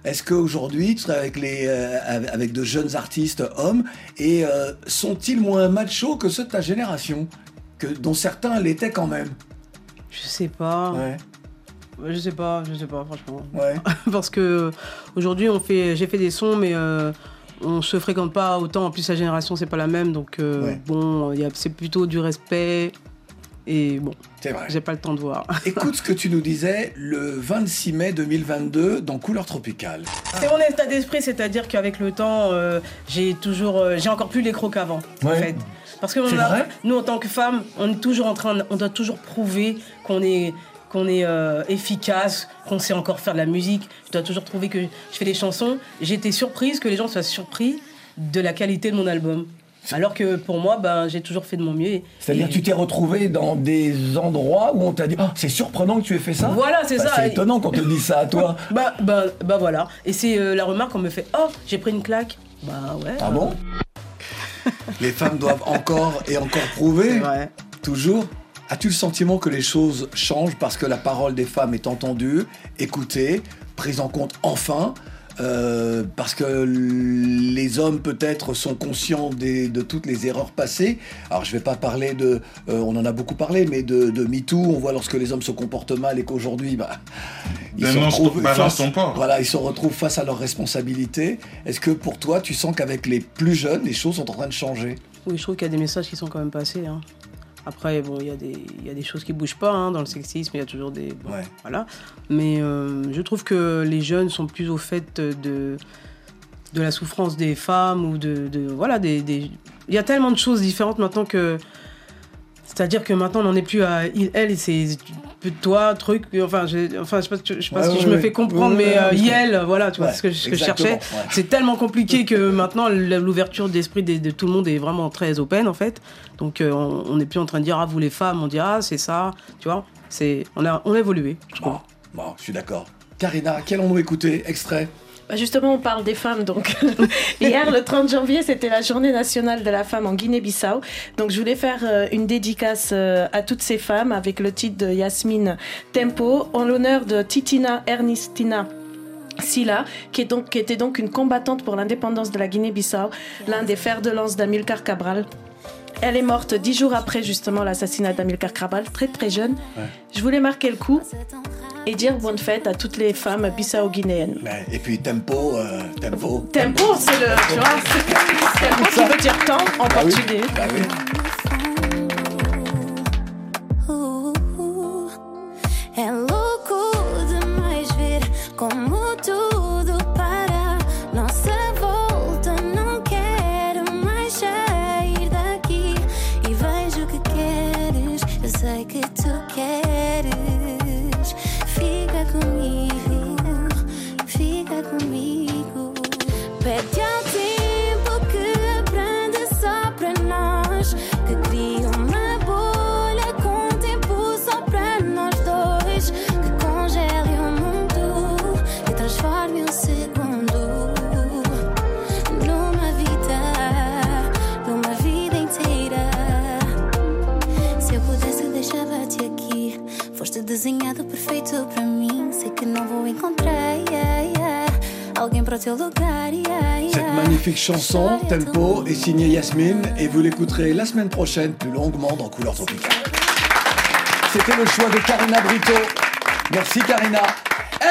est-ce qu'aujourd'hui tu travailles avec, les, euh, avec de jeunes artistes hommes et sont-ils moins machos que ceux de ta génération que, dont certains l'étaient quand même? Je sais pas. Ouais. Je sais pas, je sais pas, franchement. Ouais. Parce que aujourd'hui, on fait, j'ai fait des sons, mais on se fréquente pas autant. En plus, la génération, c'est pas la même, donc euh, Ouais. bon, c'est plutôt du respect. Et bon, j'ai pas le temps de voir. Écoute ce que tu nous disais le 26 mai 2022 dans Couleur Tropicale. C'est mon état d'esprit, c'est-à-dire qu'avec le temps, euh, j'ai toujours, euh, j'ai encore plus les crocs qu'avant, en Ouais. fait. Parce que on a- nous, en tant que femmes, on est toujours en train, on doit toujours prouver qu'on est, qu'on est euh, efficace, qu'on sait encore faire de la musique. Je dois toujours prouver que je fais des chansons. J'ai été surprise que les gens soient surpris de la qualité de mon album. Alors que pour moi, ben, j'ai toujours fait de mon mieux. et- C'est-à-dire tu t'es retrouvé dans des endroits où on t'a dit oh, c'est surprenant que tu aies fait ça Voilà, c'est Bah, ça. C'est étonnant qu'on te dise ça à toi. Bah, bah, bah voilà. Et c'est euh, la remarque qu'on me fait Oh, j'ai pris une claque. Bah ouais. Ah bon Les femmes doivent encore et encore prouver. Toujours. As-tu le sentiment que les choses changent parce que la parole des femmes est entendue, écoutée, prise en compte enfin euh, parce que les hommes peut-être sont conscients des- de toutes les erreurs passées? Alors je vais pas parler de, euh, on en a beaucoup parlé, mais de, de MeToo. On voit lorsque les hommes se comportent mal et qu'aujourd'hui, bah, ils se Dénonce retrouvent balance face-. Voilà, ils se retrouvent face à leurs responsabilités. Est-ce que pour toi, tu sens qu'avec les plus jeunes, les choses sont en train de changer? Oui, je trouve qu'il y a des messages qui sont quand même passés. hein. Après, bon, il y, a des- il y a des choses qui bougent pas hein, dans le sexisme, il y a toujours des. bon, Voilà. Mais euh, je trouve que les jeunes sont plus au fait de, de la souffrance des femmes ou de. de- voilà, des, des- Il y a tellement de choses différentes maintenant que. C'est-à-dire que maintenant, on n'en est plus à il, elle, et c'est toi, truc. Enfin, je, enfin, je sais pas, je sais pas Ouais, si je me fais comprendre, mais euh, Yel, voilà, tu vois Ouais, ce que, ce que je cherchais. ouais. C'est tellement compliqué que maintenant, l'ouverture d'esprit de, de tout le monde est vraiment très open, en fait. Donc, euh, on on n'est plus en train de dire, ah, vous les femmes, on dit, ah, c'est ça, tu vois. C'est, on, a, on a évolué, je trouve. Bon, je suis d'accord. Karina, quel ont-nous écouté Extrait? Bah, Justement, on parle des femmes. Donc, hier, le 30 janvier, c'était la journée nationale de la femme en Guinée-Bissau. Donc, je voulais faire euh, une dédicace euh, à toutes ces femmes avec le titre de Yasmine Tempo en l'honneur de Titina Ernestina. Silla, qui, est donc, qui était donc une combattante pour l'indépendance de la Guinée-Bissau, l'un des fers de lance d'Amilcar Cabral. Elle est morte dix jours après justement l'assassinat d'Amilcar Cabral, très très jeune. Je voulais marquer le coup et dire bonne fête à toutes les femmes bissau-guinéennes. Et puis tempo, euh, tempo. Tempo, c'est le, tu vois, tempo qui veut dire temps en Bah oui, portugais. bah oui. Chanson, Tempo, est signée Yasmine et vous l'écouterez la semaine prochaine plus longuement dans Couleur Tropicale. C'était le choix de Karina Brito. Merci Karina.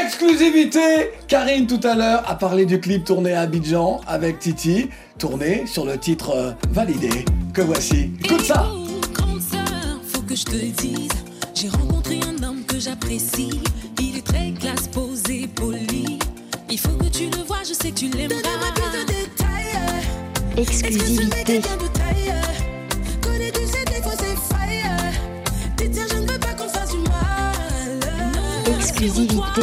Exclusivité Karine tout à l'heure a parlé du clip tourné à Abidjan avec Titi, tourné sur le titre euh, validé que voici. Écoute ça Grande sœur, faut que je te dise, j'ai rencontré un homme que j'apprécie. Il est très classe, posé, poli. Il faut que tu le vois, je sais que tu. Exclusivité. Connais, tu sais, des fois c'est fire. Tu tiens, je ne veux pas qu'on fasse du mal. Exclusivité.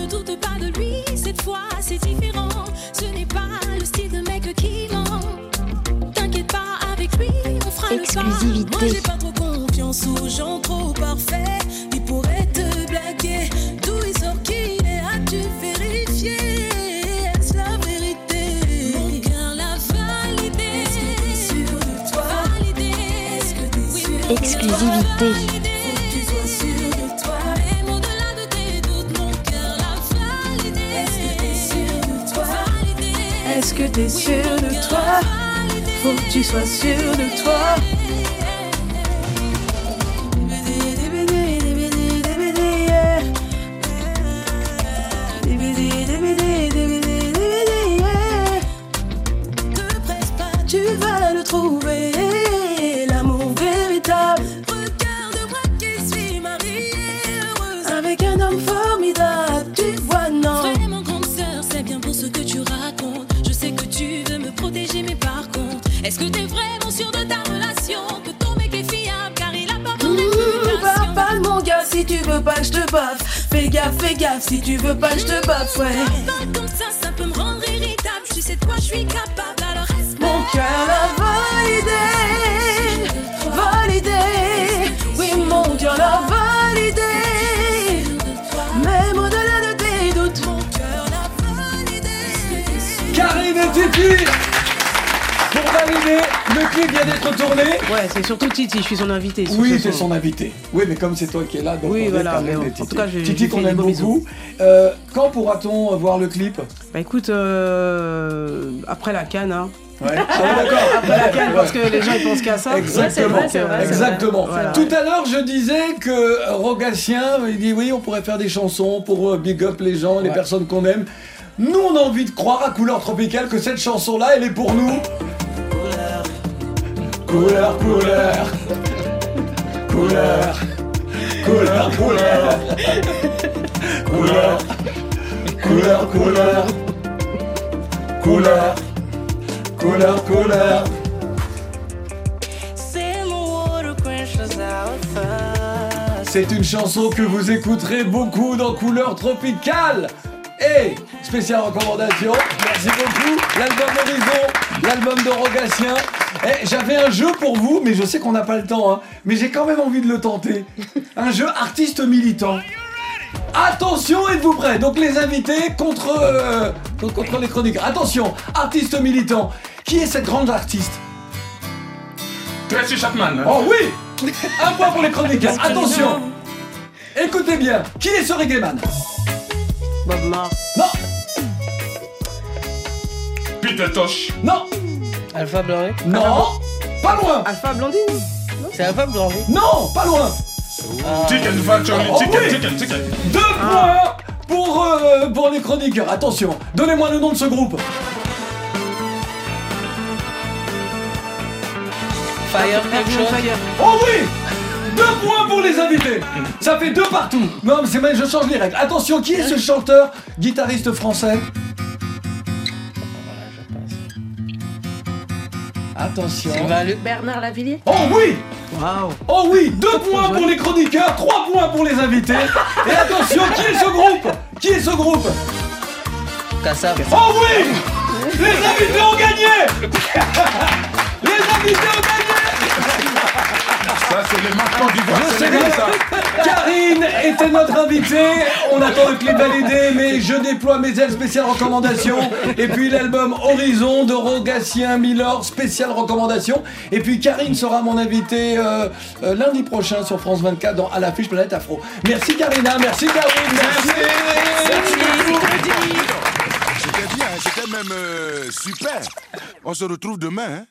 Ne doute pas de lui, cette fois c'est différent. Ce n'est pas le style de mec qui ment. T'inquiète pas avec lui, on fera Exclusivité. le pas. Moi j'ai pas trop confiance aux gens trop parfaits. Est-ce que t'es sûr de toi? Est-ce que t'es sûr de toi? Faut que tu sois sûr de toi. Te baffe. Fais gaffe, fais gaffe, si tu veux pas que je te baffe, ouais. Parle comme ça, ça peut me rendre irritable. Tu sais de quoi je suis capable, alors reste Mon cœur l'a validé, validé. Oui, mon cœur l'a validé. Même au-delà de tes doutes, mon cœur l'a validé. Karine et Titi Pour valider, clip vient d'être tourné. Ouais, c'est surtout Titi, je suis son invité. Oui, ce c'est son. invité. Oui, mais comme c'est toi qui es là, donc Oui, on voilà, mais en Titi. tout cas, Titi qu'on aime beaucoup. Euh, quand pourra-t-on voir le clip? Bah écoute, euh, après la canne, hein. Ouais. Ah d'accord. Après la canne, parce que les gens ils pensent qu'à ça. Exactement. Ouais, vrai, Exactement. Voilà. Tout à l'heure, je disais que euh, Rogatien, il dit oui, on pourrait faire des chansons pour euh, big up les gens, les personnes qu'on aime. Nous, on a envie de croire à Couleur Tropicale que cette chanson-là, elle est pour nous. Couleur, couleur. Couleur. Couleur, couleur. Couleur. Couleur, couleur. Couleur. Couleur, couleur. C'est une chanson que vous écouterez beaucoup dans Couleur Tropicale. Et spéciale recommandation, merci beaucoup. L'album Horizon, l'album de Rogatien. Eh, J'avais un jeu pour vous, mais je sais qu'on n'a pas le temps, hein, mais j'ai quand même envie de le tenter. Un jeu artiste militant. Attention, êtes-vous prêts? Donc les invités contre, euh, contre les chroniqueurs. Attention, artiste militant. Qui est cette grande artiste? Tracy Chapman. Oh oui Un point pour les chroniqueurs. Attention Écoutez bien, qui est ce reggaeman? Bob Marley. Non Peter Tosh. Non Alpha Blondie Non. Pas loin. Alpha Blondine C'est Alpha Blondie. Non Pas loin. Chicken Factory. Oh Chicken, oui. chicken, chicken. Deux points pour, euh, pour les chroniqueurs. Attention, donnez-moi le nom de ce groupe. Fire quelque chose Oh oui. Deux points pour les invités. Ça fait deux partout. Non mais c'est mal, je change les règles. Attention, qui est ce chanteur, guitariste français? Attention. Bernard Lavillier. Oh oui Waouh. Oh oui Deux points pour les chroniqueurs, trois points pour les invités. Et attention, qui est ce groupe? Qui est ce groupe? Kassav. Oh oui! Les invités ont gagné! Les invités ont gagné Ça, c'est les marquants du Je bien. ça. Karine était notre invitée. On attend le clip validé, mais je déploie mes ailes spéciales recommandations. Et puis l'album Horizon de Rogatien Miller, spéciale recommandation. Et puis Karine sera mon invitée euh, euh, lundi prochain sur France 24 dans À l'affiche Planète Afro. Merci Karina, merci Karine, merci. C'était bien, c'était même euh, super. On se retrouve demain. hein.